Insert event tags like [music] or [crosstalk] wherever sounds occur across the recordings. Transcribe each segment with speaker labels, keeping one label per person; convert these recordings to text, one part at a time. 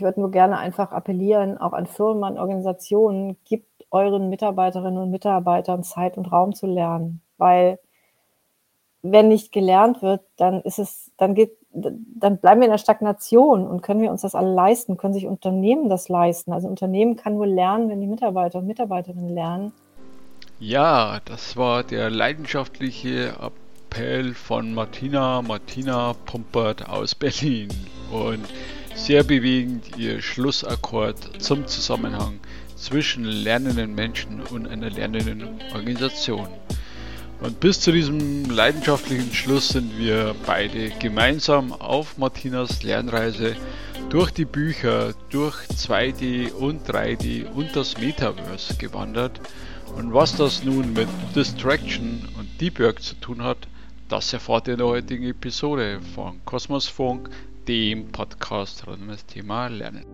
Speaker 1: Ich würde nur gerne einfach appellieren, auch an Firmen, an Organisationen, gibt euren Mitarbeiterinnen und Mitarbeitern Zeit und Raum zu lernen, weil wenn nicht gelernt wird, dann ist es, dann geht, dann bleiben wir in der Stagnation und können wir uns das alle leisten, können sich Unternehmen das leisten. Also Unternehmen kann nur lernen, wenn die Mitarbeiter und Mitarbeiterinnen lernen.
Speaker 2: Ja, das war der leidenschaftliche Appell von Martina, Martina Pumpert aus Berlin und sehr bewegend ihr Schlussakkord zum Zusammenhang zwischen lernenden Menschen und einer lernenden Organisation. Und bis zu diesem leidenschaftlichen Schluss sind wir beide gemeinsam auf Martinas Lernreise durch die Bücher, durch 2D und 3D und das Metaverse gewandert. Und was das nun mit Distraction und Deep Work zu tun hat, das erfahrt ihr in der heutigen Episode von Kosmos Funk, dem Podcast rund um das Thema Lernen.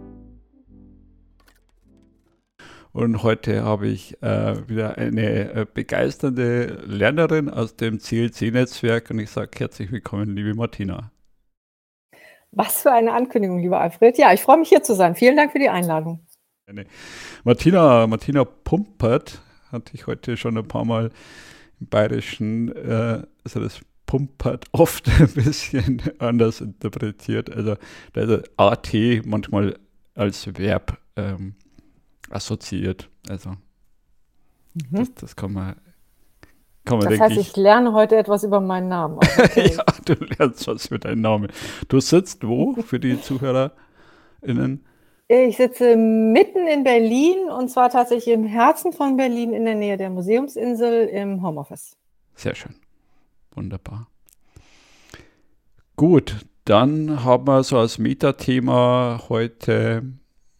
Speaker 2: Und heute habe ich äh, wieder eine äh, begeisternde Lernerin aus dem CLC-Netzwerk und ich sage herzlich willkommen, liebe Martina.
Speaker 1: Was für eine Ankündigung, lieber Alfred. Ja, ich freue mich hier zu sein. Vielen Dank für die Einladung.
Speaker 2: Martina, Martina Pumpert hatte ich heute schon ein paar Mal im Bayerischen, äh, also das Pumpert [laughs] oft ein bisschen anders interpretiert. Also da ist AT manchmal als Verb ähm, assoziiert. Also mhm. das, das, kann man.
Speaker 1: Kann man das heißt, ich, ich lerne heute etwas über meinen Namen. [laughs] Okay.
Speaker 2: ja, du lernst was für deinen Namen. Du sitzt wo für die ZuhörerInnen?
Speaker 1: Ich sitze mitten in Berlin und zwar tatsächlich im Herzen von Berlin in der Nähe der Museumsinsel im Homeoffice.
Speaker 2: Sehr schön. Wunderbar. Gut, dann haben wir so als Metathema heute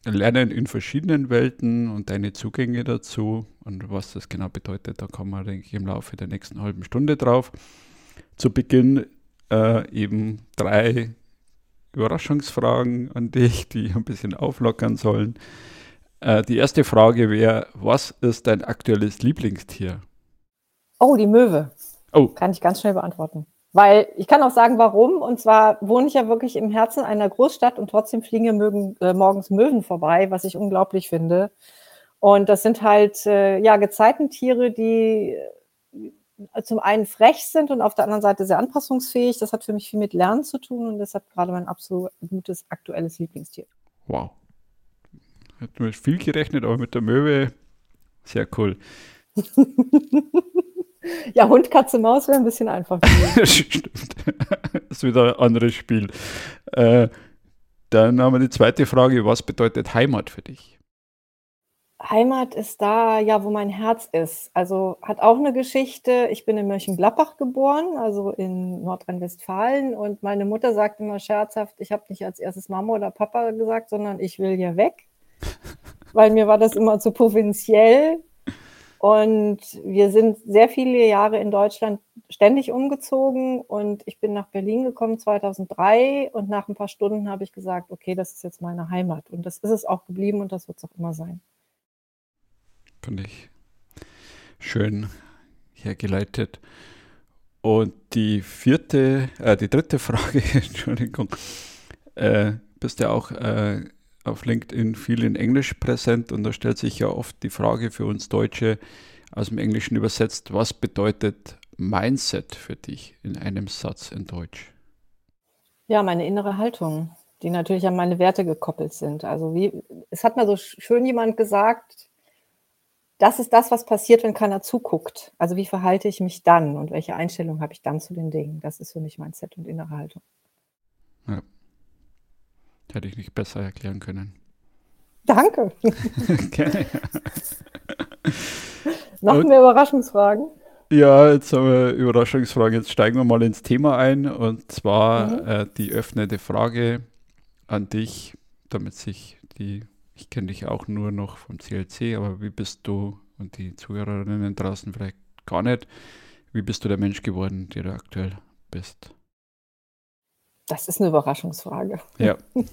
Speaker 2: Lernen in verschiedenen Welten und deine Zugänge dazu und was das genau bedeutet, da kommen wir, denke ich, im Laufe der nächsten halben Stunde drauf. Zu Beginn äh, eben drei Überraschungsfragen an dich, die ein bisschen auflockern sollen. Äh, die erste Frage wäre, was ist dein aktuelles Lieblingstier?
Speaker 1: Oh, die Möwe. Oh. Kann ich ganz schnell beantworten. Weil ich kann auch sagen, warum. Und zwar wohne ich ja wirklich im Herzen einer Großstadt und trotzdem fliegen mögen, äh, morgens Möwen vorbei, was ich unglaublich finde. Und das sind halt äh, ja Gezeitentiere, die äh, zum einen frech sind und auf der anderen Seite sehr anpassungsfähig. Das hat für mich viel mit Lernen zu tun und deshalb gerade mein absolutes aktuelles Lieblingstier.
Speaker 2: Wow. Hat mit viel gerechnet, aber mit der Möwe sehr cool. [laughs]
Speaker 1: Ja, Hund, Katze, Maus wäre ein bisschen einfach. [laughs]
Speaker 2: Stimmt. das [laughs] ist wieder ein anderes Spiel. Äh, dann haben wir die zweite Frage. Was bedeutet Heimat für dich?
Speaker 1: Heimat ist da, ja, wo mein Herz ist. Also hat auch eine Geschichte. Ich bin in Mönchengladbach geboren, also in Nordrhein-Westfalen. Und meine Mutter sagt immer scherzhaft, ich habe nicht als erstes Mama oder Papa gesagt, sondern ich will hier weg. [laughs] Weil mir war das immer zu provinziell. Und wir sind sehr viele Jahre in Deutschland ständig umgezogen und ich bin nach Berlin gekommen 2003 und nach ein paar Stunden habe ich gesagt, okay, das ist jetzt meine Heimat und das ist es auch geblieben und das wird es auch immer sein.
Speaker 2: Finde ich schön hergeleitet. Und die vierte, äh, die dritte Frage, [laughs] Entschuldigung, äh, bist ja auch äh, auf LinkedIn viel in Englisch präsent und da stellt sich ja oft die Frage für uns Deutsche aus dem Englischen übersetzt, was bedeutet Mindset für dich in einem Satz in Deutsch?
Speaker 1: Ja, meine innere Haltung, die natürlich an meine Werte gekoppelt sind. Also wie, es hat mal so schön jemand gesagt, das ist das, was passiert, wenn keiner zuguckt. Also wie verhalte ich mich dann und welche Einstellung habe ich dann zu den Dingen? Das ist für mich Mindset und innere Haltung.
Speaker 2: Ja. Hätte ich nicht besser erklären können.
Speaker 1: Danke. [laughs] Gerne. [laughs] Noch mehr Überraschungsfragen?
Speaker 2: Ja, jetzt haben wir Überraschungsfragen. Jetzt steigen wir mal ins Thema ein und zwar mhm. äh, die öffnende Frage an dich, damit sich die, ich kenne dich auch nur noch vom CLC, aber wie bist du und die Zuhörerinnen draußen vielleicht gar nicht, wie bist du der Mensch geworden, der du aktuell bist?
Speaker 1: Das ist eine Überraschungsfrage.
Speaker 2: Ja. [laughs]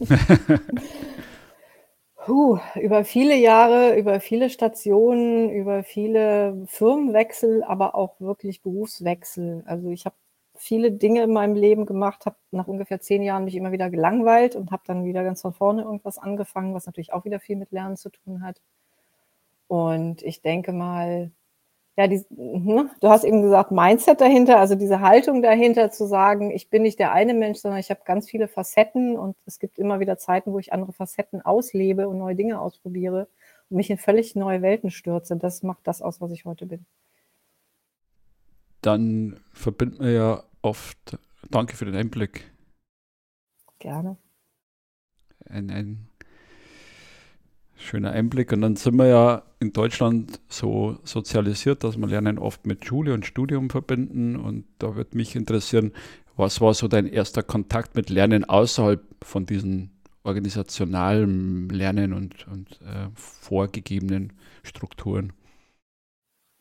Speaker 1: Puh, über viele Jahre, über viele Stationen, über viele Firmenwechsel, aber auch wirklich Berufswechsel. Also ich habe viele Dinge in meinem Leben gemacht, habe nach ungefähr zehn Jahren mich immer wieder gelangweilt und habe dann wieder ganz von vorne irgendwas angefangen, was natürlich auch wieder viel mit Lernen zu tun hat. Und ich denke mal, ja, die, ne, du hast eben gesagt, Mindset dahinter, also diese Haltung dahinter zu sagen, ich bin nicht der eine Mensch, sondern ich habe ganz viele Facetten und es gibt immer wieder Zeiten, wo ich andere Facetten auslebe und neue Dinge ausprobiere und mich in völlig neue Welten stürze. Das macht das aus, was ich heute bin.
Speaker 2: Dann verbindet man ja oft, danke für den Einblick.
Speaker 1: Gerne.
Speaker 2: Ein, ein schöner Einblick. Und dann sind wir ja in Deutschland so sozialisiert, dass wir Lernen oft mit Schule und Studium verbinden. Und da würde mich interessieren, was war so dein erster Kontakt mit Lernen außerhalb von diesen organisationalen Lernen und, und äh, vorgegebenen Strukturen?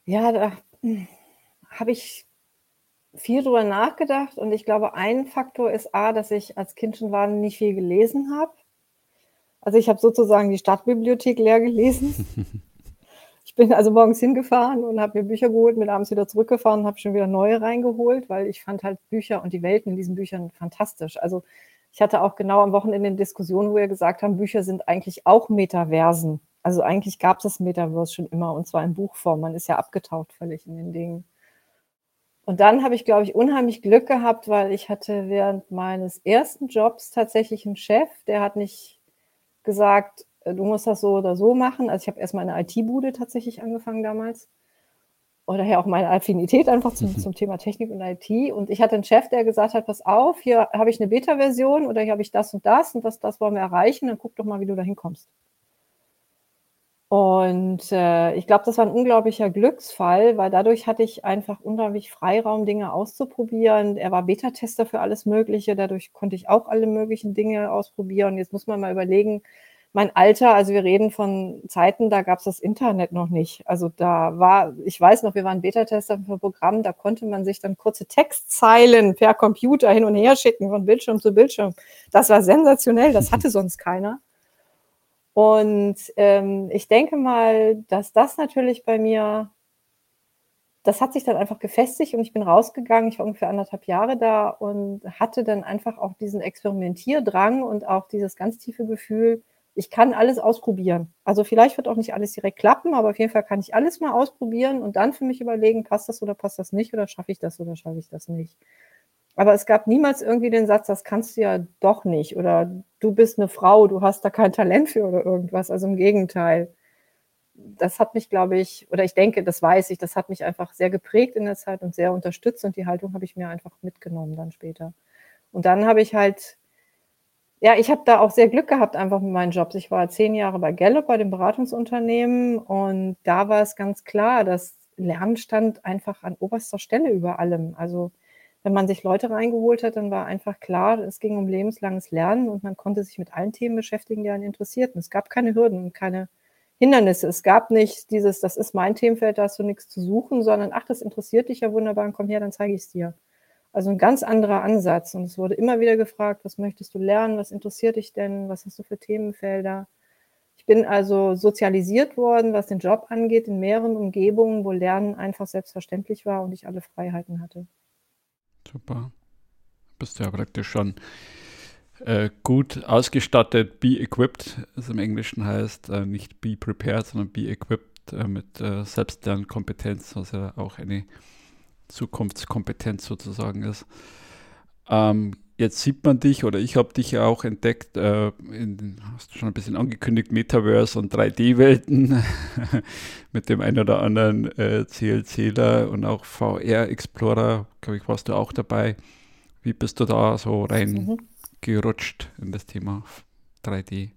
Speaker 1: Ja, da hm, habe ich viel drüber nachgedacht und ich glaube, ein Faktor ist A, dass ich als Kind schon wahnsinnig viel gelesen habe. Also ich habe sozusagen die Stadtbibliothek leer gelesen. [laughs] Ich bin also morgens hingefahren und habe mir Bücher geholt, bin abends wieder zurückgefahren und habe schon wieder neue reingeholt, weil ich fand halt Bücher und die Welten in diesen Büchern fantastisch. Also ich hatte auch genau am Wochenende eine Diskussion, wo wir gesagt haben, Bücher sind eigentlich auch Metaversen. Also eigentlich gab es das Metaverse schon immer und zwar in Buchform. Man ist ja abgetaucht völlig in den Dingen. Und dann habe ich, glaube ich, unheimlich Glück gehabt, weil ich hatte während meines ersten Jobs tatsächlich einen Chef, der hat nicht gesagt, äh, du musst das so oder so machen. Also ich habe erstmal eine IT-Bude tatsächlich angefangen damals. Oder daher auch meine Affinität einfach zum, mhm. zum Thema Technik und IT. Und ich hatte einen Chef, der gesagt hat, pass auf, hier habe ich eine Beta-Version oder hier habe ich das und das und das, das wollen wir erreichen. Dann guck doch mal, wie du da hinkommst. Und äh, ich glaube, das war ein unglaublicher Glücksfall, weil dadurch hatte ich einfach unglaublich Freiraum, Dinge auszuprobieren. Er war Beta-Tester für alles Mögliche, dadurch konnte ich auch alle möglichen Dinge ausprobieren. Jetzt muss man mal überlegen, mein Alter, also wir reden von Zeiten, da gab es das Internet noch nicht. Also da war, ich weiß noch, wir waren Beta-Tester für Programm, da konnte man sich dann kurze Textzeilen per Computer hin und her schicken, von Bildschirm zu Bildschirm. Das war sensationell, das hatte sonst keiner. Und ähm, ich denke mal, dass das natürlich bei mir, das hat sich dann einfach gefestigt und ich bin rausgegangen. Ich war ungefähr anderthalb Jahre da und hatte dann einfach auch diesen Experimentierdrang und auch dieses ganz tiefe Gefühl, ich kann alles ausprobieren. Also vielleicht wird auch nicht alles direkt klappen, aber auf jeden Fall kann ich alles mal ausprobieren und dann für mich überlegen, passt das oder passt das nicht oder schaffe ich das oder schaffe ich das nicht. Aber es gab niemals irgendwie den Satz, das kannst du ja doch nicht oder du bist eine Frau, du hast da kein Talent für oder irgendwas. Also im Gegenteil. Das hat mich, glaube ich, oder ich denke, das weiß ich, das hat mich einfach sehr geprägt in der Zeit und sehr unterstützt und die Haltung habe ich mir einfach mitgenommen dann später. Und dann habe ich halt ja, ich habe da auch sehr Glück gehabt einfach mit meinen Jobs. Ich war zehn Jahre bei Gallup, bei dem Beratungsunternehmen und da war es ganz klar, dass Lernen stand einfach an oberster Stelle über allem. Also wenn man sich Leute reingeholt hat, dann war einfach klar, es ging um lebenslanges Lernen und man konnte sich mit allen Themen beschäftigen, die einen interessierten. Es gab keine Hürden und keine Hindernisse. Es gab nicht dieses, das ist mein Themenfeld, da hast du nichts zu suchen, sondern ach, das interessiert dich ja wunderbar, komm her, dann zeige ich es dir. Also ein ganz anderer Ansatz. Und es wurde immer wieder gefragt, was möchtest du lernen, was interessiert dich denn, was hast du für Themenfelder. Ich bin also sozialisiert worden, was den Job angeht, in mehreren Umgebungen, wo Lernen einfach selbstverständlich war und ich alle Freiheiten hatte.
Speaker 2: Super. Bist ja praktisch schon äh, gut ausgestattet, be equipped, es im Englischen heißt, äh, nicht be prepared, sondern be equipped äh, mit äh, Selbstlernkompetenz, was ja auch eine Zukunftskompetenz sozusagen ist. Ähm, jetzt sieht man dich oder ich habe dich ja auch entdeckt, äh, in, hast du schon ein bisschen angekündigt, Metaverse und 3D-Welten [laughs] mit dem einen oder anderen äh, CLCler und auch VR-Explorer, glaube ich, warst du auch dabei. Wie bist du da so reingerutscht mhm. in das Thema 3D?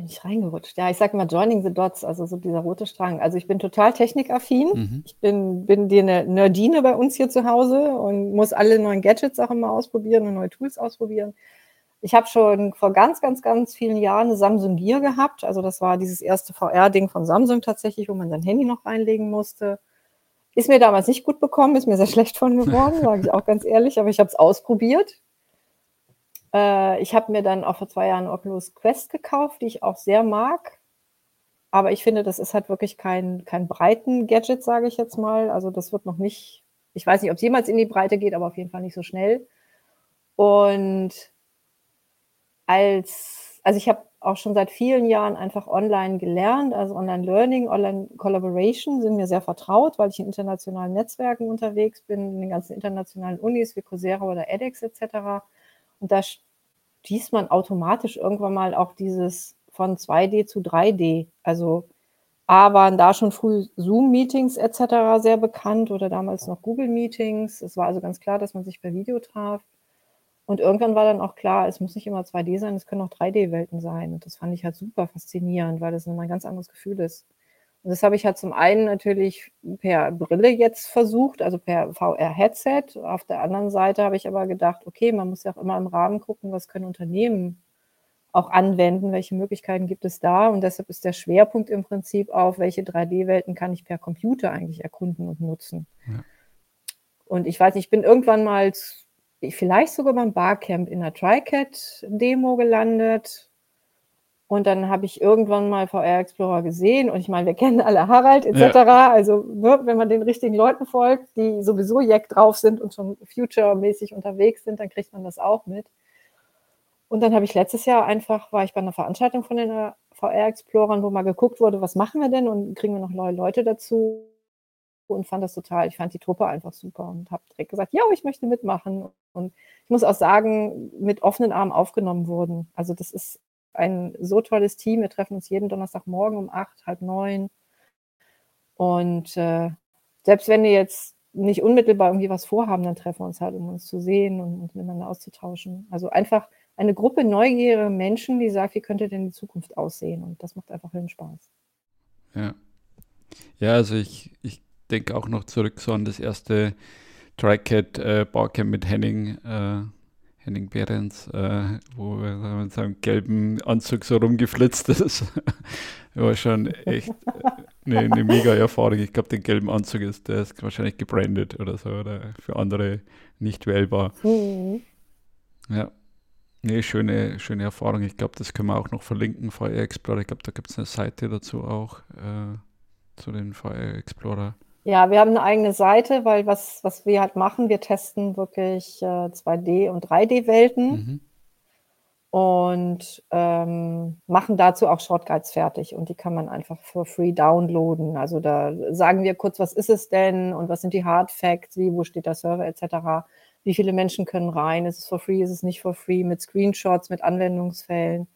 Speaker 1: Bin ich reingerutscht? Ja, ich sage mal Joining the Dots, also so dieser rote Strang. Also ich bin total technikaffin. Mhm. Ich bin, bin dir eine Nerdine bei uns hier zu Hause und muss alle neuen Gadgets auch immer ausprobieren und neue Tools ausprobieren. Ich habe schon vor ganz, ganz, ganz vielen Jahren eine Samsung Gear gehabt. Also das war dieses erste VR-Ding von Samsung tatsächlich, wo man sein Handy noch reinlegen musste. Ist mir damals nicht gut bekommen, ist mir sehr [laughs] schlecht von geworden, sage ich auch ganz ehrlich, aber ich habe es ausprobiert. Äh, ich habe mir dann auch vor zwei Jahren Oculus Quest gekauft, die ich auch sehr mag. Aber ich finde, das ist halt wirklich kein, kein breiten Gadget, sage ich jetzt mal. Also das wird noch nicht Ich weiß nicht, ob es jemals in die Breite geht, aber auf jeden Fall nicht so schnell. Und als, also ich habe auch schon seit vielen Jahren einfach online gelernt, also Online-Learning, Online-Collaboration sind mir sehr vertraut, weil ich in internationalen Netzwerken unterwegs bin, in den ganzen internationalen Unis wie Coursera oder edX etc. Und da stieß man automatisch irgendwann mal auch dieses von 2D zu 3D. Also A waren da schon früh Zoom-Meetings etc. sehr bekannt oder damals noch Google-Meetings. Es war also ganz klar, dass man sich per Video traf. Und irgendwann war dann auch klar, es muss nicht immer 2D sein, es können auch 3D-Welten sein. Und das fand ich halt super faszinierend, weil das nochmal ein ganz anderes Gefühl ist. Das habe ich halt zum einen natürlich per Brille jetzt versucht, also per VR-Headset. Auf der anderen Seite habe ich aber gedacht, okay, man muss ja auch immer im Rahmen gucken, was können Unternehmen auch anwenden, welche Möglichkeiten gibt es da. Und deshalb ist der Schwerpunkt im Prinzip auf, welche 3D-Welten kann ich per Computer eigentlich erkunden und nutzen. Ja. Und ich weiß nicht, ich bin irgendwann mal vielleicht sogar beim Barcamp in der TriCat-Demo gelandet. Und dann habe ich irgendwann mal VR Explorer gesehen und ich meine, wir kennen alle Harald etc. Ja. Also ne, wenn man den richtigen Leuten folgt, die sowieso Jack drauf sind und schon future-mäßig unterwegs sind, dann kriegt man das auch mit. Und dann habe ich letztes Jahr einfach, war ich bei einer Veranstaltung von den VR Explorern, wo mal geguckt wurde, was machen wir denn und kriegen wir noch neue Leute dazu und fand das total, ich fand die Truppe einfach super und habe direkt gesagt, ja, ich möchte mitmachen. Und ich muss auch sagen, mit offenen Armen aufgenommen wurden. Also das ist ein so tolles Team. Wir treffen uns jeden Donnerstagmorgen um acht, halb neun. Und äh, selbst wenn wir jetzt nicht unmittelbar irgendwie was vorhaben, dann treffen wir uns halt, um uns zu sehen und uns miteinander auszutauschen. Also einfach eine Gruppe neugierige Menschen, die sagt, wie könnte denn die Zukunft aussehen? Und das macht einfach Spaß.
Speaker 2: Ja. Ja, also ich, ich denke auch noch zurück so an das erste TriCat äh, Barcamp mit Henning, äh, Henning Behrens, äh, wo er mit seinem gelben Anzug so rumgeflitzt ist. [laughs] war schon echt eine, äh, eine mega Erfahrung. Ich glaube, den gelben Anzug ist, der ist wahrscheinlich gebrandet oder so oder für andere nicht wählbar. Mhm. Ja. Nee, schöne, schöne Erfahrung. Ich glaube, das können wir auch noch verlinken, Fire Explorer. Ich glaube, da gibt es eine Seite dazu auch, äh, zu den Fire Explorer.
Speaker 1: Ja, wir haben eine eigene Seite, weil was, was wir halt machen, wir testen wirklich äh, 2D- und 3D-Welten mhm. und ähm, machen dazu auch Shortguides fertig und die kann man einfach for free downloaden. Also da sagen wir kurz, was ist es denn und was sind die Hard Facts, wie, wo steht der Server etc. Wie viele Menschen können rein? Ist es for free, ist es nicht for free? Mit Screenshots, mit Anwendungsfällen.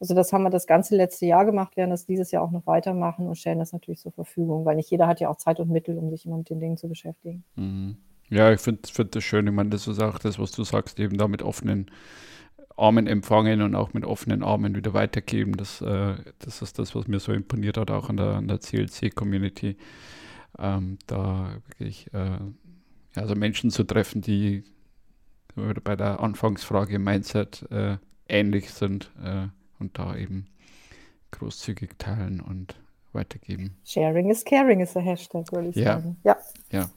Speaker 1: Also das haben wir das ganze letzte Jahr gemacht, werden das dieses Jahr auch noch weitermachen und stellen das natürlich zur Verfügung, weil nicht jeder hat ja auch Zeit und Mittel, um sich immer mit den Dingen zu beschäftigen.
Speaker 2: Mhm. Ja, ich finde find das schön. Ich meine, das ist auch das, was du sagst, eben da mit offenen Armen empfangen und auch mit offenen Armen wieder weitergeben. Das, äh, das ist das, was mir so imponiert hat, auch an der, der CLC-Community. Ähm, da wirklich äh, also Menschen zu treffen, die bei der Anfangsfrage Mindset äh, ähnlich sind. Äh, und da eben großzügig teilen und weitergeben.
Speaker 1: Sharing is caring ist der Hashtag, würde ich ja. sagen.
Speaker 2: Ja. ja.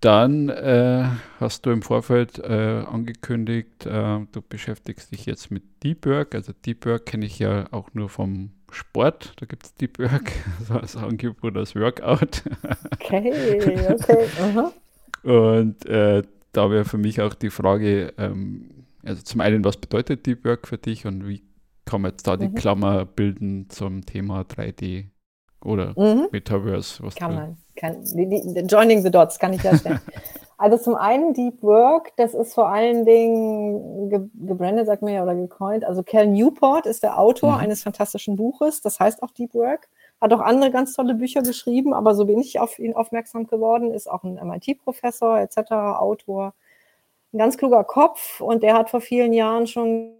Speaker 2: Dann äh, hast du im Vorfeld äh, angekündigt, äh, du beschäftigst dich jetzt mit Deep Work. Also Deep Work kenne ich ja auch nur vom Sport. Da gibt es Deep Work, [laughs] also als Angebot als Workout. Okay, [laughs] okay. Uh -huh. Und äh, da wäre für mich auch die Frage, ähm, also zum einen, was bedeutet Deep Work für dich und wie kann man jetzt da die mhm. Klammer bilden zum Thema 3D oder mhm. Metaverse?
Speaker 1: Was kann man. Kann, die, die, joining the Dots kann ich herstellen. [laughs] also zum einen Deep Work, das ist vor allen Dingen ge gebrandet, sagt man ja, oder gecoint. Also Cal Newport ist der Autor mhm. eines fantastischen Buches, das heißt auch Deep Work. Hat auch andere ganz tolle Bücher geschrieben, aber so bin ich auf ihn aufmerksam geworden, ist auch ein MIT-Professor etc., Autor ein ganz kluger Kopf und der hat vor vielen Jahren schon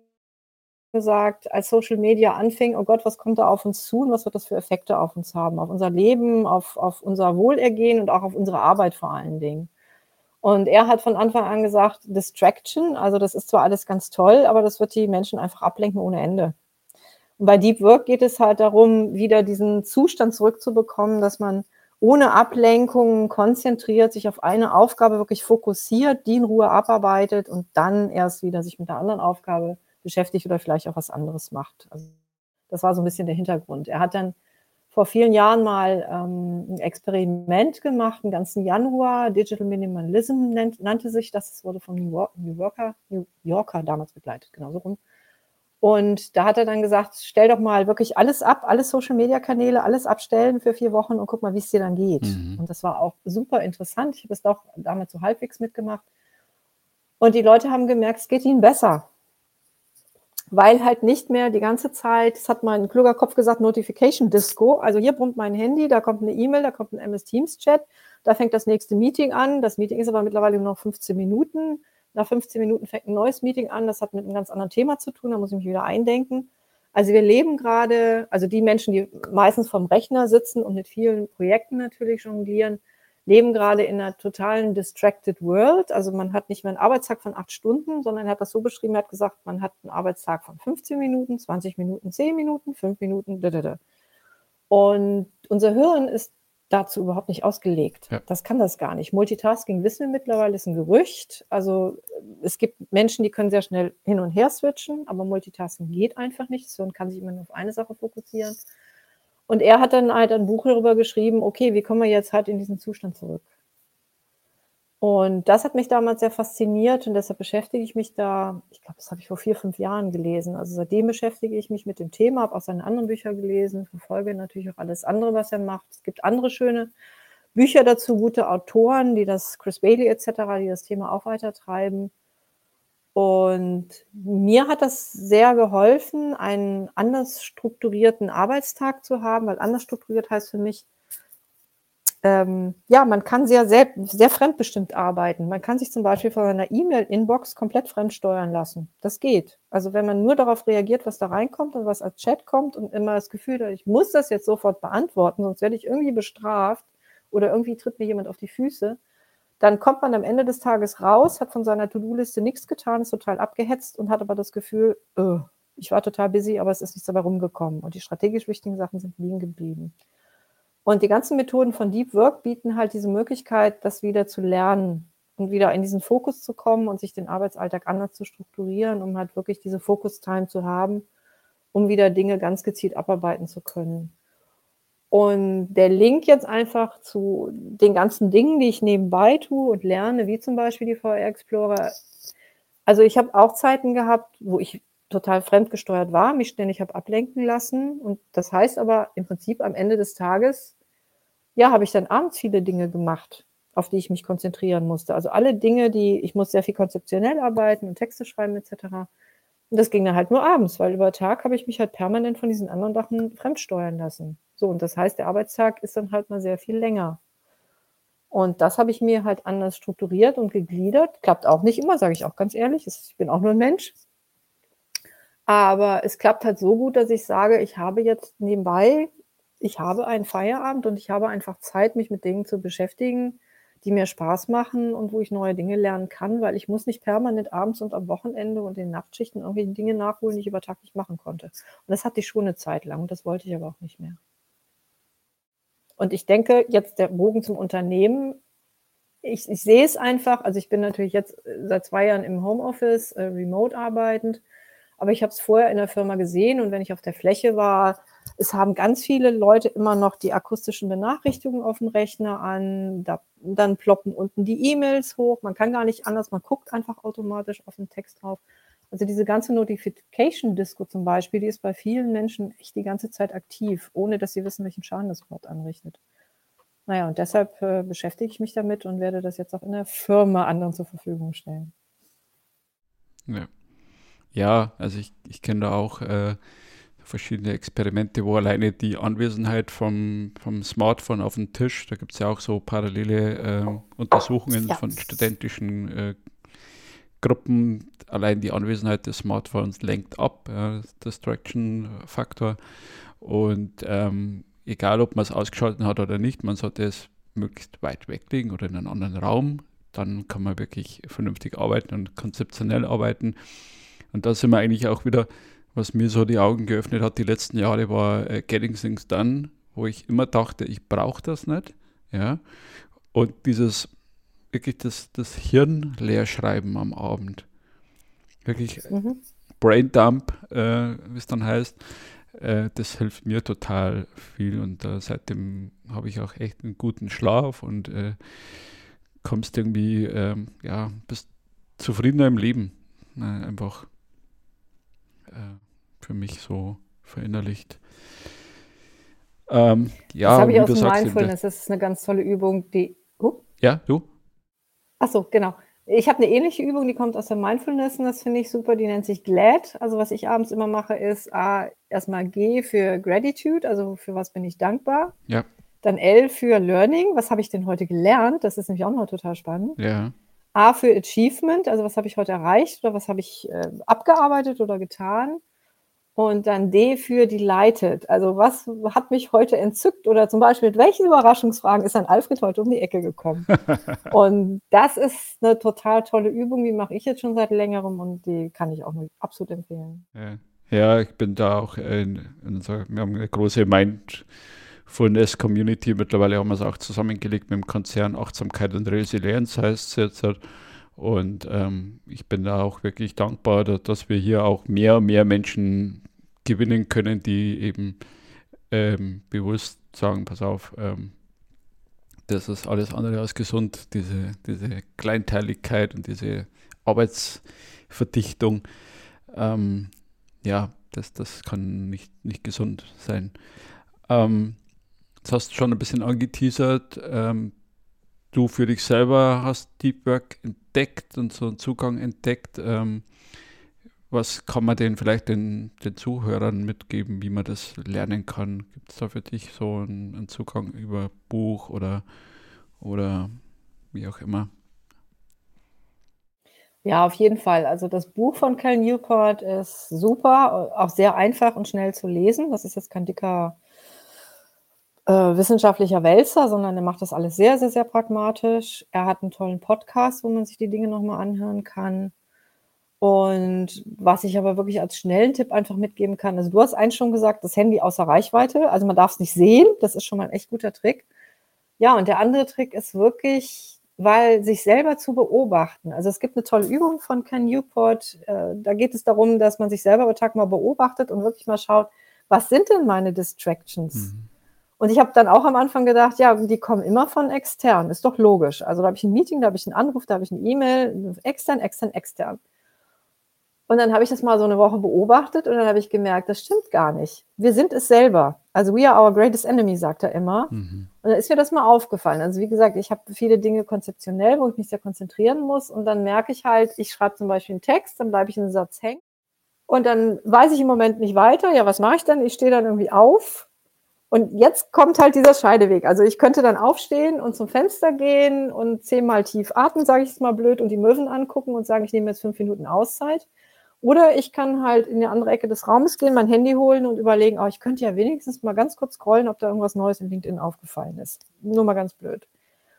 Speaker 1: gesagt, als Social Media anfing, oh Gott, was kommt da auf uns zu und was wird das für Effekte auf uns haben, auf unser Leben, auf, auf unser Wohlergehen und auch auf unsere Arbeit vor allen Dingen. Und er hat von Anfang an gesagt, Distraction, also das ist zwar alles ganz toll, aber das wird die Menschen einfach ablenken ohne Ende. Und bei Deep Work geht es halt darum, wieder diesen Zustand zurückzubekommen, dass man ohne Ablenkungen konzentriert, sich auf eine Aufgabe wirklich fokussiert, die in Ruhe abarbeitet und dann erst wieder sich mit der anderen Aufgabe beschäftigt oder vielleicht auch was anderes macht. Also das war so ein bisschen der Hintergrund. Er hat dann vor vielen Jahren mal ähm, ein Experiment gemacht, einen ganzen Januar. Digital Minimalism nennt, nannte sich das. Es wurde vom New, York, New, Yorker, New Yorker damals begleitet, genauso rum. Und da hat er dann gesagt, stell doch mal wirklich alles ab, alle Social-Media-Kanäle, alles abstellen für vier Wochen und guck mal, wie es dir dann geht. Mhm. Und das war auch super interessant. Ich habe es doch damals so halbwegs mitgemacht. Und die Leute haben gemerkt, es geht ihnen besser weil halt nicht mehr die ganze Zeit, das hat mein kluger Kopf gesagt, Notification Disco. Also hier brummt mein Handy, da kommt eine E-Mail, da kommt ein MS Teams Chat, da fängt das nächste Meeting an. Das Meeting ist aber mittlerweile nur noch 15 Minuten. Nach 15 Minuten fängt ein neues Meeting an. Das hat mit einem ganz anderen Thema zu tun. Da muss ich mich wieder eindenken. Also wir leben gerade, also die Menschen, die meistens vom Rechner sitzen und mit vielen Projekten natürlich jonglieren, leben gerade in einer totalen distracted world. Also man hat nicht mehr einen Arbeitstag von acht Stunden, sondern er hat das so beschrieben, er hat gesagt, man hat einen Arbeitstag von 15 Minuten, 20 Minuten, 10 Minuten, 5 Minuten, da, da, da. Und unser Hirn ist dazu überhaupt nicht ausgelegt. Ja. Das kann das gar nicht. Multitasking wissen wir mittlerweile, ist ein Gerücht. Also es gibt Menschen, die können sehr schnell hin und her switchen, aber Multitasking geht einfach nicht. Das Hirn kann sich immer nur auf eine Sache fokussieren. Und er hat dann halt ein Buch darüber geschrieben, okay, wie kommen wir jetzt halt in diesen Zustand zurück? Und das hat mich damals sehr fasziniert und deshalb beschäftige ich mich da, ich glaube, das habe ich vor vier, fünf Jahren gelesen. Also seitdem beschäftige ich mich mit dem Thema, habe auch seine anderen Bücher gelesen, verfolge natürlich auch alles andere, was er macht. Es gibt andere schöne Bücher dazu, gute Autoren, die das, Chris Bailey etc., die das Thema auch weitertreiben. Und mir hat das sehr geholfen, einen anders strukturierten Arbeitstag zu haben, weil anders strukturiert heißt für mich, ähm, ja, man kann sehr, sehr, sehr fremdbestimmt arbeiten. Man kann sich zum Beispiel von einer E-Mail-Inbox komplett fremdsteuern lassen. Das geht. Also wenn man nur darauf reagiert, was da reinkommt und was als Chat kommt und immer das Gefühl hat, ich muss das jetzt sofort beantworten, sonst werde ich irgendwie bestraft oder irgendwie tritt mir jemand auf die Füße, dann kommt man am Ende des Tages raus, hat von seiner To-Do-Liste nichts getan, ist total abgehetzt und hat aber das Gefühl, oh, ich war total busy, aber es ist nichts dabei rumgekommen. Und die strategisch wichtigen Sachen sind liegen geblieben. Und die ganzen Methoden von Deep Work bieten halt diese Möglichkeit, das wieder zu lernen und wieder in diesen Fokus zu kommen und sich den Arbeitsalltag anders zu strukturieren, um halt wirklich diese Focus-Time zu haben, um wieder Dinge ganz gezielt abarbeiten zu können. Und der Link jetzt einfach zu den ganzen Dingen, die ich nebenbei tue und lerne, wie zum Beispiel die VR Explorer. Also ich habe auch Zeiten gehabt, wo ich total fremdgesteuert war, mich ständig habe ablenken lassen. Und das heißt aber im Prinzip am Ende des Tages, ja, habe ich dann abends viele Dinge gemacht, auf die ich mich konzentrieren musste. Also alle Dinge, die, ich muss sehr viel konzeptionell arbeiten und Texte schreiben etc. Und das ging dann halt nur abends, weil über Tag habe ich mich halt permanent von diesen anderen Sachen fremdsteuern lassen. So, und das heißt, der Arbeitstag ist dann halt mal sehr viel länger. Und das habe ich mir halt anders strukturiert und gegliedert. Klappt auch nicht immer, sage ich auch ganz ehrlich. Ich bin auch nur ein Mensch. Aber es klappt halt so gut, dass ich sage, ich habe jetzt nebenbei, ich habe einen Feierabend und ich habe einfach Zeit, mich mit Dingen zu beschäftigen, die mir Spaß machen und wo ich neue Dinge lernen kann, weil ich muss nicht permanent abends und am Wochenende und in Nachtschichten irgendwelche Dinge nachholen, die ich über Tag nicht machen konnte. Und das hatte ich schon eine Zeit lang und das wollte ich aber auch nicht mehr. Und ich denke, jetzt der Bogen zum Unternehmen. Ich, ich sehe es einfach, also ich bin natürlich jetzt seit zwei Jahren im Homeoffice, äh, remote arbeitend, aber ich habe es vorher in der Firma gesehen und wenn ich auf der Fläche war, es haben ganz viele Leute immer noch die akustischen Benachrichtigungen auf dem Rechner an. Da, dann ploppen unten die E-Mails hoch. Man kann gar nicht anders. Man guckt einfach automatisch auf den Text drauf. Also diese ganze Notification-Disco zum Beispiel, die ist bei vielen Menschen echt die ganze Zeit aktiv, ohne dass sie wissen, welchen Schaden das überhaupt anrichtet. Naja, und deshalb äh, beschäftige ich mich damit und werde das jetzt auch in der Firma anderen zur Verfügung stellen.
Speaker 2: Ja, ja also ich, ich kenne da auch äh, verschiedene Experimente, wo alleine die Anwesenheit vom, vom Smartphone auf dem Tisch, da gibt es ja auch so parallele äh, Untersuchungen ja. von studentischen äh, Gruppen, allein die Anwesenheit des Smartphones lenkt ab, ja, Distraction-Faktor. Und ähm, egal, ob man es ausgeschaltet hat oder nicht, man sollte es möglichst weit weglegen oder in einen anderen Raum. Dann kann man wirklich vernünftig arbeiten und konzeptionell arbeiten. Und da sind wir eigentlich auch wieder was mir so die Augen geöffnet hat die letzten Jahre, war äh, Getting Things Done, wo ich immer dachte, ich brauche das nicht. Ja? Und dieses wirklich das, das Hirn leer schreiben am Abend. Wirklich mhm. Braindump, äh, wie es dann heißt. äh, das hilft mir total viel und äh, seitdem habe ich auch echt einen guten Schlaf und äh, kommst irgendwie, ähm, ja, bist zufriedener im Leben. einfach äh, für mich so verinnerlicht.
Speaker 1: Ähm, ja, das habe ich aus dem Mindfulness. Das ist eine ganz tolle Übung, die.
Speaker 2: Uh? Ja, du?
Speaker 1: Achso, genau. Ich habe eine ähnliche Übung, die kommt aus der Mindfulness und das finde ich super. Die nennt sich GLAD. Also was ich abends immer mache, ist A, erstmal G für Gratitude, also für was bin ich dankbar.
Speaker 2: Ja.
Speaker 1: Dann L für Learning. Was habe ich denn heute gelernt? Das ist nämlich auch noch total spannend.
Speaker 2: Ja.
Speaker 1: A für Achievement, also was habe ich heute erreicht oder was habe ich äh, abgearbeitet oder getan. Und dann D für Delighted. Also was hat mich heute entzückt oder zum Beispiel mit welchen Überraschungsfragen ist dann Alfred heute um die Ecke gekommen? [laughs] und das ist eine total tolle Übung, die mache ich jetzt schon seit längerem und die kann ich auch nur absolut empfehlen.
Speaker 2: Ja, ja ich bin da auch in, in so, wir haben eine große Mindfulness Community. Mittlerweile haben wir es auch zusammengelegt mit dem Konzern Achtsamkeit und Resilienz heißt es jetzt. Und ähm, ich bin da auch wirklich dankbar, dass wir hier auch mehr und mehr Menschen gewinnen können, die eben ähm, bewusst sagen, pass auf, ähm, das ist alles andere als gesund, diese, diese Kleinteiligkeit und diese Arbeitsverdichtung. Ähm, ja, das, das kann nicht, nicht gesund sein. Ähm, jetzt hast du schon ein bisschen angeteasert. Ähm, du für dich selber hast Deep Work entdeckt und so einen Zugang entdeckt. Ähm, was kann man denn vielleicht den, den Zuhörern mitgeben, wie man das lernen kann? Gibt es da für dich so einen, einen, Zugang über Buch oder, oder wie auch immer?
Speaker 1: Ja, auf jeden Fall. Also das Buch von Cal Newport ist super, auch sehr einfach und schnell zu lesen. Das ist jetzt kein dicker äh, wissenschaftlicher Wälzer, sondern er macht das alles sehr, sehr, sehr pragmatisch. Er hat einen tollen Podcast, wo man sich die Dinge nochmal anhören kann. Und was ich aber wirklich als schnellen Tipp einfach mitgeben kann, also du hast eins schon gesagt, das Handy außer Reichweite, also man darf es nicht sehen, das ist schon mal ein echt guter Trick. Ja, und der andere Trick ist wirklich, weil sich selber zu beobachten. Also es gibt eine tolle Übung von Ken Newport, äh, da geht es darum, dass man sich selber am Tag mal beobachtet und wirklich mal schaut, was sind denn meine Distractions? Mhm. Und ich habe dann auch am Anfang gedacht, ja, die kommen immer von extern, ist doch logisch. Also da habe ich ein Meeting, da habe ich einen Anruf, da habe ich eine E-Mail, extern, extern, extern. Und dann habe ich das mal so eine Woche beobachtet und dann habe ich gemerkt, das stimmt gar nicht. Wir sind es selber. Also we are our greatest enemy, sagt er immer. Mhm. Und dann ist mir das mal aufgefallen. Also wie gesagt, ich habe viele Dinge konzeptionell, wo ich mich sehr konzentrieren muss. Und dann merke ich halt, ich schreibe zum Beispiel einen Text, dann bleibe ich in einen Satz hängen. Und dann weiß ich im Moment nicht weiter. Ja, was mache ich dann? Ich stehe dann irgendwie auf. Und jetzt kommt halt dieser Scheideweg. Also ich könnte dann aufstehen und zum Fenster gehen und zehnmal tief atmen, sage ich es mal blöd, und die Möwen angucken und sagen, ich nehme jetzt fünf Minuten Auszeit. Oder ich kann halt in die andere Ecke des Raumes gehen, mein Handy holen und überlegen, oh, ich könnte ja wenigstens mal ganz kurz scrollen, ob da irgendwas Neues in LinkedIn aufgefallen ist. Nur mal ganz blöd.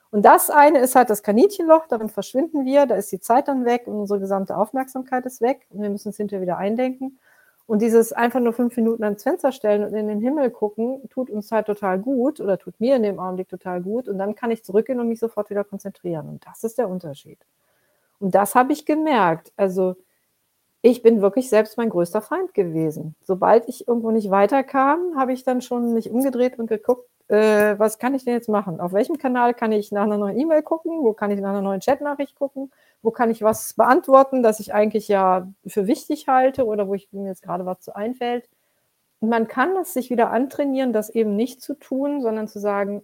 Speaker 1: Und das eine ist halt das Kaninchenloch, darin verschwinden wir, da ist die Zeit dann weg und unsere gesamte Aufmerksamkeit ist weg und wir müssen es hinterher wieder eindenken. Und dieses einfach nur fünf Minuten ans Fenster stellen und in den Himmel gucken, tut uns halt total gut oder tut mir in dem Augenblick total gut. Und dann kann ich zurückgehen und mich sofort wieder konzentrieren. Und das ist der Unterschied. Und das habe ich gemerkt. Also ich bin wirklich selbst mein größter Feind gewesen. Sobald ich irgendwo nicht weiterkam, habe ich dann schon mich umgedreht und geguckt, äh, was kann ich denn jetzt machen? Auf welchem Kanal kann ich nach einer neuen E-Mail gucken? Wo kann ich nach einer neuen Chatnachricht gucken? Wo kann ich was beantworten, das ich eigentlich ja für wichtig halte oder wo ich, mir jetzt gerade was zu einfällt? Und man kann es sich wieder antrainieren, das eben nicht zu tun, sondern zu sagen,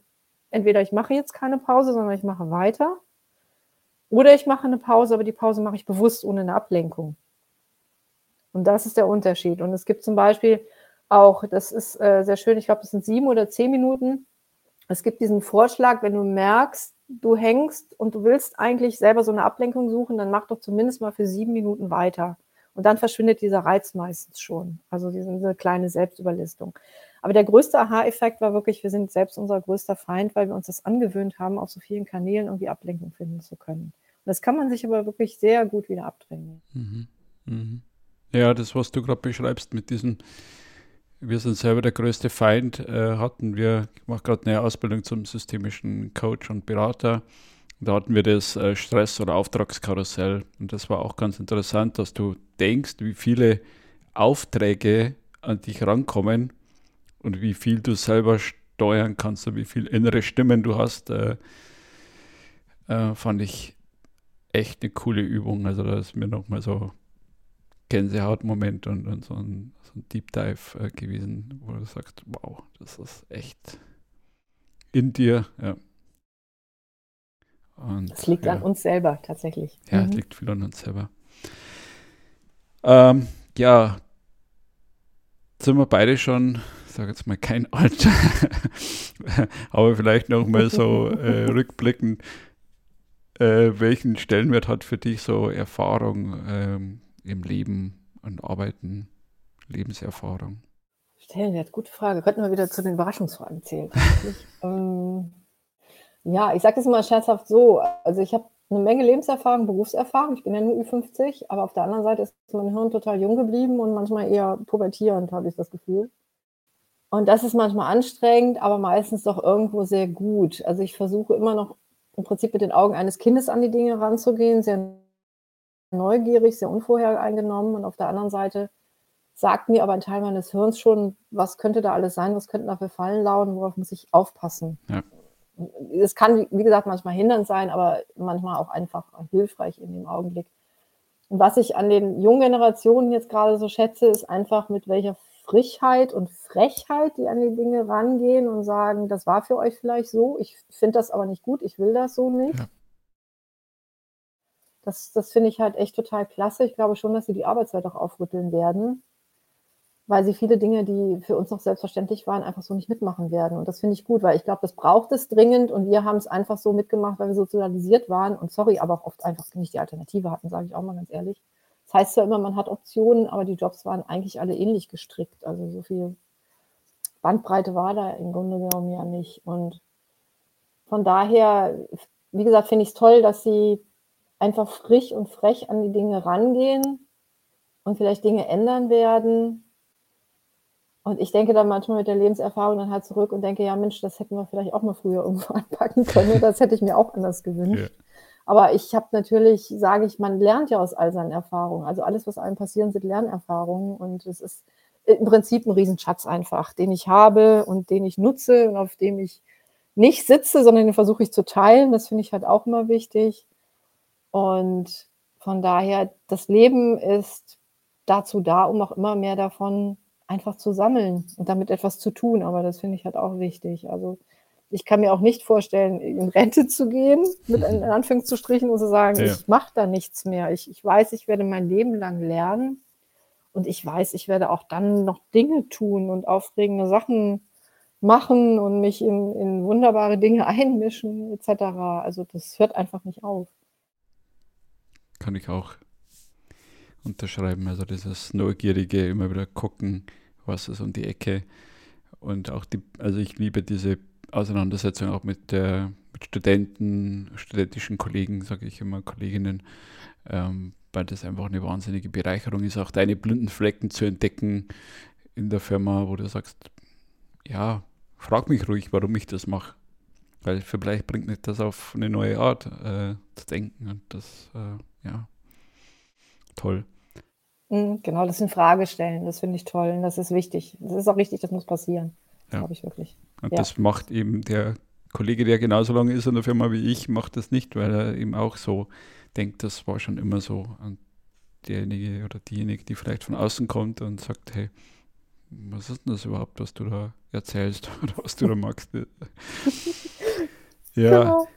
Speaker 1: entweder ich mache jetzt keine Pause, sondern ich mache weiter. Oder ich mache eine Pause, aber die Pause mache ich bewusst ohne eine Ablenkung. Und das ist der Unterschied. Und es gibt zum Beispiel auch, das ist äh, sehr schön, ich glaube, das sind sieben oder zehn Minuten. Es gibt diesen Vorschlag, wenn du merkst, du hängst und du willst eigentlich selber so eine Ablenkung suchen, dann mach doch zumindest mal für sieben Minuten weiter. Und dann verschwindet dieser Reiz meistens schon. Also diese kleine Selbstüberlistung. Aber der größte Aha-Effekt war wirklich, wir sind selbst unser größter Feind, weil wir uns das angewöhnt haben, auf so vielen Kanälen irgendwie Ablenkung finden zu können. Und das kann man sich aber wirklich sehr gut wieder abdrängen. Mhm.
Speaker 2: Mhm. Ja, das, was du gerade beschreibst mit diesem, wir sind selber der größte Feind, äh, hatten wir, ich mache gerade eine Ausbildung zum systemischen Coach und Berater. Da hatten wir das äh, Stress- oder Auftragskarussell. Und das war auch ganz interessant, dass du denkst, wie viele Aufträge an dich rankommen und wie viel du selber steuern kannst und wie viel innere Stimmen du hast, äh, äh, fand ich echt eine coole Übung. Also da ist mir nochmal so Gänsehautmoment und, und so, ein, so ein Deep Dive äh, gewesen, wo du sagst, wow, das ist echt in dir. Ja.
Speaker 1: Und, das liegt ja. an uns selber tatsächlich.
Speaker 2: Ja, mhm. liegt viel an uns selber. Ähm, ja, sind wir beide schon, ich sage jetzt mal kein Alter, [laughs] aber vielleicht noch mal so äh, [laughs] rückblickend, äh, welchen Stellenwert hat für dich so Erfahrung ähm, im Leben und Arbeiten, Lebenserfahrung?
Speaker 1: Stellenwert, gute Frage. Könnten wir wieder zu den Überraschungsfragen zählen. [laughs] ähm, ja, ich sage das mal scherzhaft so. Also ich habe eine Menge Lebenserfahrung, Berufserfahrung. Ich bin ja nur Ü50, aber auf der anderen Seite ist mein Hirn total jung geblieben und manchmal eher pubertierend, habe ich das Gefühl. Und das ist manchmal anstrengend, aber meistens doch irgendwo sehr gut. Also ich versuche immer noch im Prinzip mit den Augen eines Kindes an die Dinge ranzugehen, sehr neugierig, sehr unvorhereingenommen. Und auf der anderen Seite sagt mir aber ein Teil meines Hirns schon, was könnte da alles sein, was könnten da für Fallen lauten, worauf muss ich aufpassen. Ja es kann, wie gesagt, manchmal hindernd sein, aber manchmal auch einfach hilfreich in dem Augenblick. Und was ich an den jungen Generationen jetzt gerade so schätze, ist einfach mit welcher Frischheit und Frechheit die an die Dinge rangehen und sagen, das war für euch vielleicht so, ich finde das aber nicht gut, ich will das so nicht. Ja. Das, das finde ich halt echt total klasse. Ich glaube schon, dass sie die Arbeitswelt auch aufrütteln werden weil sie viele Dinge, die für uns noch selbstverständlich waren, einfach so nicht mitmachen werden. Und das finde ich gut, weil ich glaube, das braucht es dringend und wir haben es einfach so mitgemacht, weil wir sozialisiert waren und sorry, aber auch oft einfach nicht die Alternative hatten, sage ich auch mal ganz ehrlich. Das heißt ja immer, man hat Optionen, aber die Jobs waren eigentlich alle ähnlich gestrickt. Also so viel Bandbreite war da im Grunde genommen ja nicht. Und von daher, wie gesagt, finde ich es toll, dass sie einfach frisch und frech an die Dinge rangehen und vielleicht Dinge ändern werden, und ich denke dann manchmal mit der Lebenserfahrung dann halt zurück und denke, ja Mensch, das hätten wir vielleicht auch mal früher [laughs] irgendwo anpacken können. Das hätte ich mir auch anders gewünscht. Ja. Aber ich habe natürlich, sage ich, man lernt ja aus all seinen Erfahrungen. Also alles, was einem passieren, sind Lernerfahrungen. Und es ist im Prinzip ein Riesenschatz einfach, den ich habe und den ich nutze und auf dem ich nicht sitze, sondern den versuche ich zu teilen. Das finde ich halt auch immer wichtig. Und von daher, das Leben ist dazu da, um auch immer mehr davon einfach zu sammeln und damit etwas zu tun. Aber das finde ich halt auch wichtig. Also ich kann mir auch nicht vorstellen, in Rente zu gehen, mit in Anführungsstrichen und zu sagen, ja. ich mache da nichts mehr. Ich, ich weiß, ich werde mein Leben lang lernen und ich weiß, ich werde auch dann noch Dinge tun und aufregende Sachen machen und mich in, in wunderbare Dinge [laughs] einmischen etc. Also das hört einfach nicht auf.
Speaker 2: Kann ich auch unterschreiben. Also dieses Neugierige, immer wieder gucken, was ist um die Ecke. Und auch die, also ich liebe diese Auseinandersetzung auch mit der mit Studenten, studentischen Kollegen, sage ich immer, Kolleginnen, ähm, weil das einfach eine wahnsinnige Bereicherung ist, auch deine blinden Flecken zu entdecken in der Firma, wo du sagst, ja, frag mich ruhig, warum ich das mache. Weil vielleicht bringt mich das auf eine neue Art äh, zu denken und das, äh, ja, toll.
Speaker 1: Mhm, genau, das in Frage stellen, das finde ich toll und das ist wichtig. Das ist auch richtig, das muss passieren. Ja. Glaube ich wirklich.
Speaker 2: Und ja. das macht eben der Kollege, der genauso lange ist in der Firma wie ich, macht das nicht, weil er eben auch so denkt, das war schon immer so. Und derjenige oder diejenige, die vielleicht von außen kommt und sagt, hey, was ist denn das überhaupt, was du da erzählst [laughs] oder was du da magst? [laughs]
Speaker 1: ja. Genau.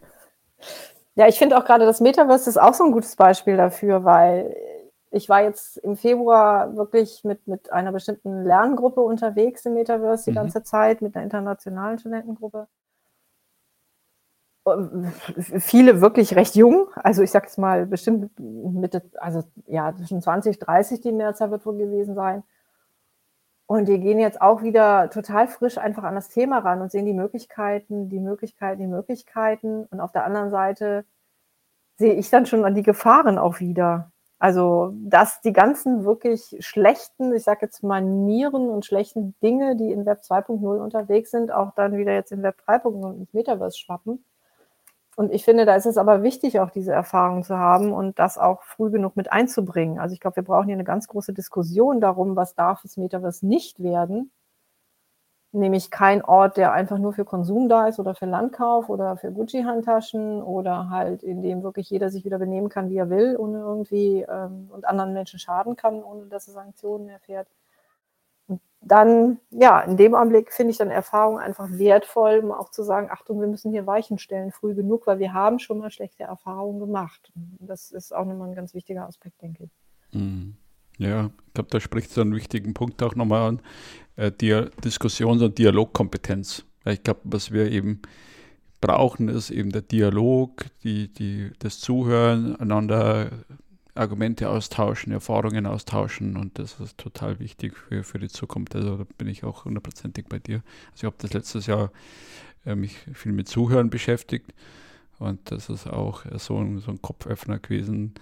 Speaker 1: Ja, ich finde auch gerade das Metaverse ist auch so ein gutes Beispiel dafür, weil ich war jetzt im Februar wirklich mit, mit einer bestimmten Lerngruppe unterwegs im Metaverse die mhm. ganze Zeit, mit einer internationalen Studentengruppe. Ähm, viele wirklich recht jung, also ich sag jetzt mal bestimmt Mitte, also ja, zwischen 20, 30 die Mehrzahl wird wohl gewesen sein. Und die gehen jetzt auch wieder total frisch einfach an das Thema ran und sehen die Möglichkeiten, die Möglichkeiten, die Möglichkeiten. Und auf der anderen Seite sehe ich dann schon an die Gefahren auch wieder. Also, dass die ganzen wirklich schlechten, ich sage jetzt Manieren und schlechten Dinge, die in Web 2.0 unterwegs sind, auch dann wieder jetzt in Web 3.0 ins Metaverse schwappen. Und ich finde, da ist es aber wichtig, auch diese Erfahrung zu haben und das auch früh genug mit einzubringen. Also ich glaube, wir brauchen hier eine ganz große Diskussion darum, was darf das Metaverse nicht werden. Nämlich kein Ort, der einfach nur für Konsum da ist oder für Landkauf oder für Gucci-Handtaschen oder halt, in dem wirklich jeder sich wieder benehmen kann, wie er will, ohne irgendwie ähm, und anderen Menschen schaden kann, ohne dass er Sanktionen erfährt dann, ja, in dem Augenblick finde ich dann Erfahrung einfach wertvoll, um auch zu sagen, Achtung, wir müssen hier Weichen stellen, früh genug, weil wir haben schon mal schlechte Erfahrungen gemacht. Das ist auch nochmal ein ganz wichtiger Aspekt, denke ich.
Speaker 2: Mhm. Ja, ich glaube, da spricht so einen wichtigen Punkt auch nochmal an, äh, die Diskussions- und Dialogkompetenz. Ich glaube, was wir eben brauchen, ist eben der Dialog, die, die, das Zuhören, einander Argumente austauschen, Erfahrungen austauschen und das ist total wichtig für, für die Zukunft. Also da bin ich auch hundertprozentig bei dir. Also ich habe das letztes Jahr äh, mich viel mit Zuhören beschäftigt und das ist auch so ein, so ein Kopföffner gewesen,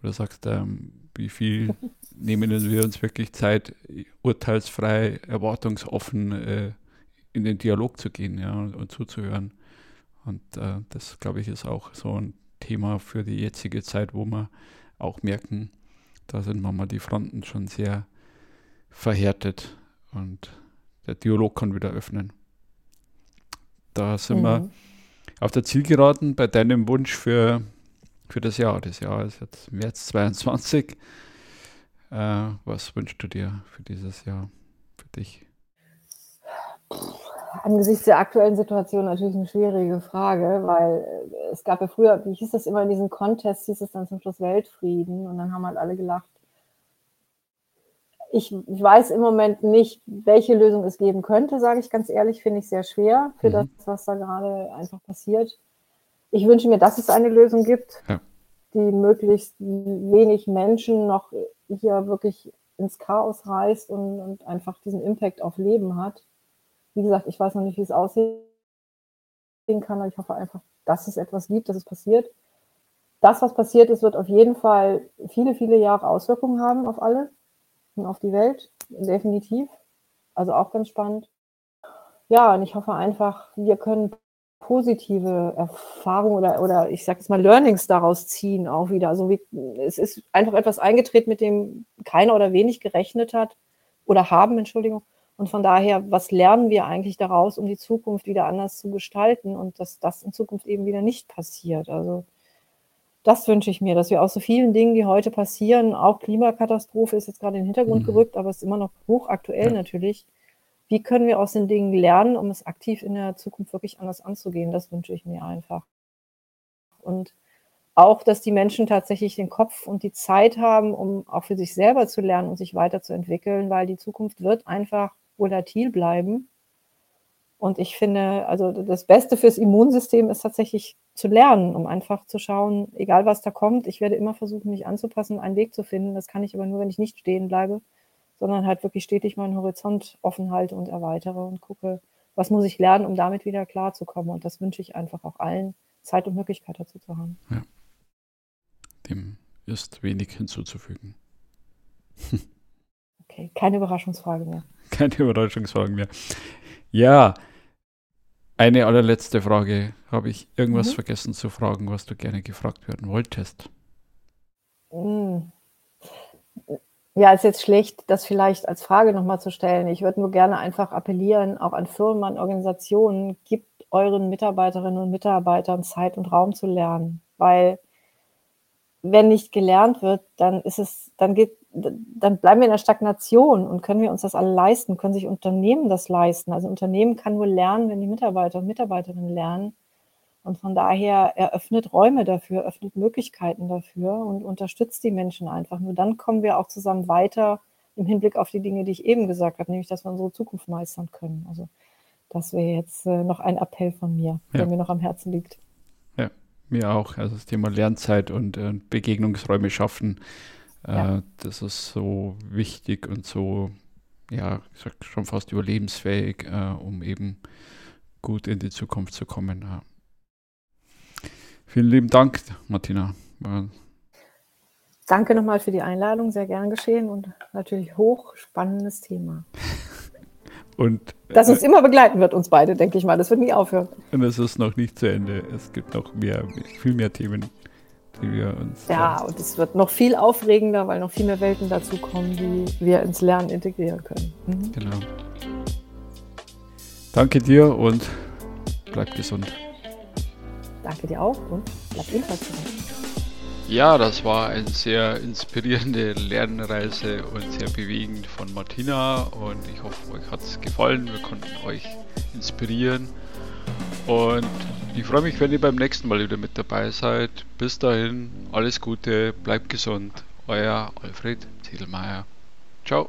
Speaker 2: wo du sagst, ähm, wie viel [laughs] nehmen wir uns wirklich Zeit, urteilsfrei, erwartungsoffen äh, in den Dialog zu gehen ja, und, und zuzuhören. Und äh, das, glaube ich, ist auch so ein Thema für die jetzige Zeit, wo man auch merken, da sind manchmal die Fronten schon sehr verhärtet und der Dialog kann wieder öffnen. Da sind mhm. wir auf der Zielgeraden bei deinem Wunsch für, für das Jahr. Das Jahr ist jetzt März 22. Äh, was wünschst du dir für dieses Jahr, für dich?
Speaker 1: Angesichts der aktuellen Situation natürlich eine schwierige Frage, weil äh, es gab ja früher, wie hieß das immer in diesen Contests, hieß es dann zum Schluss Weltfrieden und dann haben halt alle gelacht. Ich, ich weiß im Moment nicht, welche Lösung es geben könnte, sage ich ganz ehrlich, finde ich sehr schwer für mhm. das, was da gerade einfach passiert. Ich wünsche mir, dass es eine Lösung gibt, ja. die möglichst wenig Menschen noch hier wirklich ins Chaos reißt und, und einfach diesen Impact auf Leben hat wie gesagt, ich weiß noch nicht, wie es aussehen kann, aber ich hoffe einfach, dass es etwas gibt, dass es passiert. Das, was passiert ist, wird auf jeden Fall viele, viele Jahre Auswirkungen haben auf alle und auf die Welt, definitiv. Also auch ganz spannend. Ja, und ich hoffe einfach, wir können positive Erfahrungen oder, oder ich sage jetzt mal Learnings daraus ziehen auch wieder. Also wie, es ist einfach etwas eingetreten, mit dem keiner oder wenig gerechnet hat oder haben, Entschuldigung. Und von daher, was lernen wir eigentlich daraus, um die Zukunft wieder anders zu gestalten und dass das in Zukunft eben wieder nicht passiert? Also das wünsche ich mir, dass wir aus so vielen Dingen, die heute passieren, auch Klimakatastrophe ist jetzt gerade in den Hintergrund mhm. gerückt, aber es ist immer noch hochaktuell ja. natürlich. Wie können wir aus den Dingen lernen, um es aktiv in der Zukunft wirklich anders anzugehen? Das wünsche ich mir einfach. Und auch, dass die Menschen tatsächlich den Kopf und die Zeit haben, um auch für sich selber zu lernen und sich weiterzuentwickeln, weil die Zukunft wird einfach volatil bleiben. Und ich finde, also das Beste fürs Immunsystem ist tatsächlich zu lernen, um einfach zu schauen, egal was da kommt, ich werde immer versuchen, mich anzupassen, einen Weg zu finden. Das kann ich aber nur, wenn ich nicht stehen bleibe, sondern halt wirklich stetig meinen Horizont offen halte und erweitere und gucke, was muss ich lernen, um damit wieder klarzukommen. Und das wünsche ich einfach auch allen, Zeit und Möglichkeit dazu zu haben. Ja.
Speaker 2: Dem ist wenig hinzuzufügen. [laughs]
Speaker 1: okay, keine Überraschungsfrage mehr.
Speaker 2: Keine Überraschungsfragen mehr. Ja, eine allerletzte Frage. Habe ich irgendwas mhm. vergessen zu fragen, was du gerne gefragt werden wolltest?
Speaker 1: Mhm. Ja, ist jetzt schlecht, das vielleicht als Frage nochmal zu stellen. Ich würde nur gerne einfach appellieren, auch an Firmen, an Organisationen, gibt euren Mitarbeiterinnen und Mitarbeitern Zeit und Raum zu lernen. Weil wenn nicht gelernt wird, dann ist es, dann geht, dann bleiben wir in der Stagnation und können wir uns das alle leisten, können sich Unternehmen das leisten. Also Unternehmen kann nur lernen, wenn die Mitarbeiter und Mitarbeiterinnen lernen. Und von daher eröffnet Räume dafür, öffnet Möglichkeiten dafür und unterstützt die Menschen einfach. Nur dann kommen wir auch zusammen weiter im Hinblick auf die Dinge, die ich eben gesagt habe, nämlich, dass wir unsere Zukunft meistern können. Also das wäre jetzt äh, noch ein Appell von mir, ja. der mir noch am Herzen liegt.
Speaker 2: Ja, mir auch. Also das Thema Lernzeit und äh, Begegnungsräume schaffen ja. Äh, das ist so wichtig und so, ja, ich sag schon fast überlebensfähig, äh, um eben gut in die Zukunft zu kommen. Ja. Vielen lieben Dank, Martina.
Speaker 1: Danke nochmal für die Einladung, sehr gern geschehen und natürlich hochspannendes Thema. [laughs] Und, das uns äh, immer begleiten wird, uns beide, denke ich mal. Das wird nie aufhören.
Speaker 3: Und es ist noch nicht zu Ende. Es gibt noch mehr, viel mehr Themen, die wir uns.
Speaker 1: Ja, und es wird noch viel aufregender, weil noch viel mehr Welten dazukommen, die wir ins Lernen integrieren können. Mhm. Genau.
Speaker 3: Danke dir und bleib gesund.
Speaker 1: Danke dir auch und bleib ebenfalls gesund.
Speaker 2: Ja, das war eine sehr inspirierende Lernreise und sehr bewegend von Martina und ich hoffe, euch hat es gefallen. Wir konnten euch inspirieren und ich freue mich, wenn ihr beim nächsten Mal wieder mit dabei seid. Bis dahin, alles Gute, bleibt gesund. Euer Alfred Ziedelmeier. Ciao.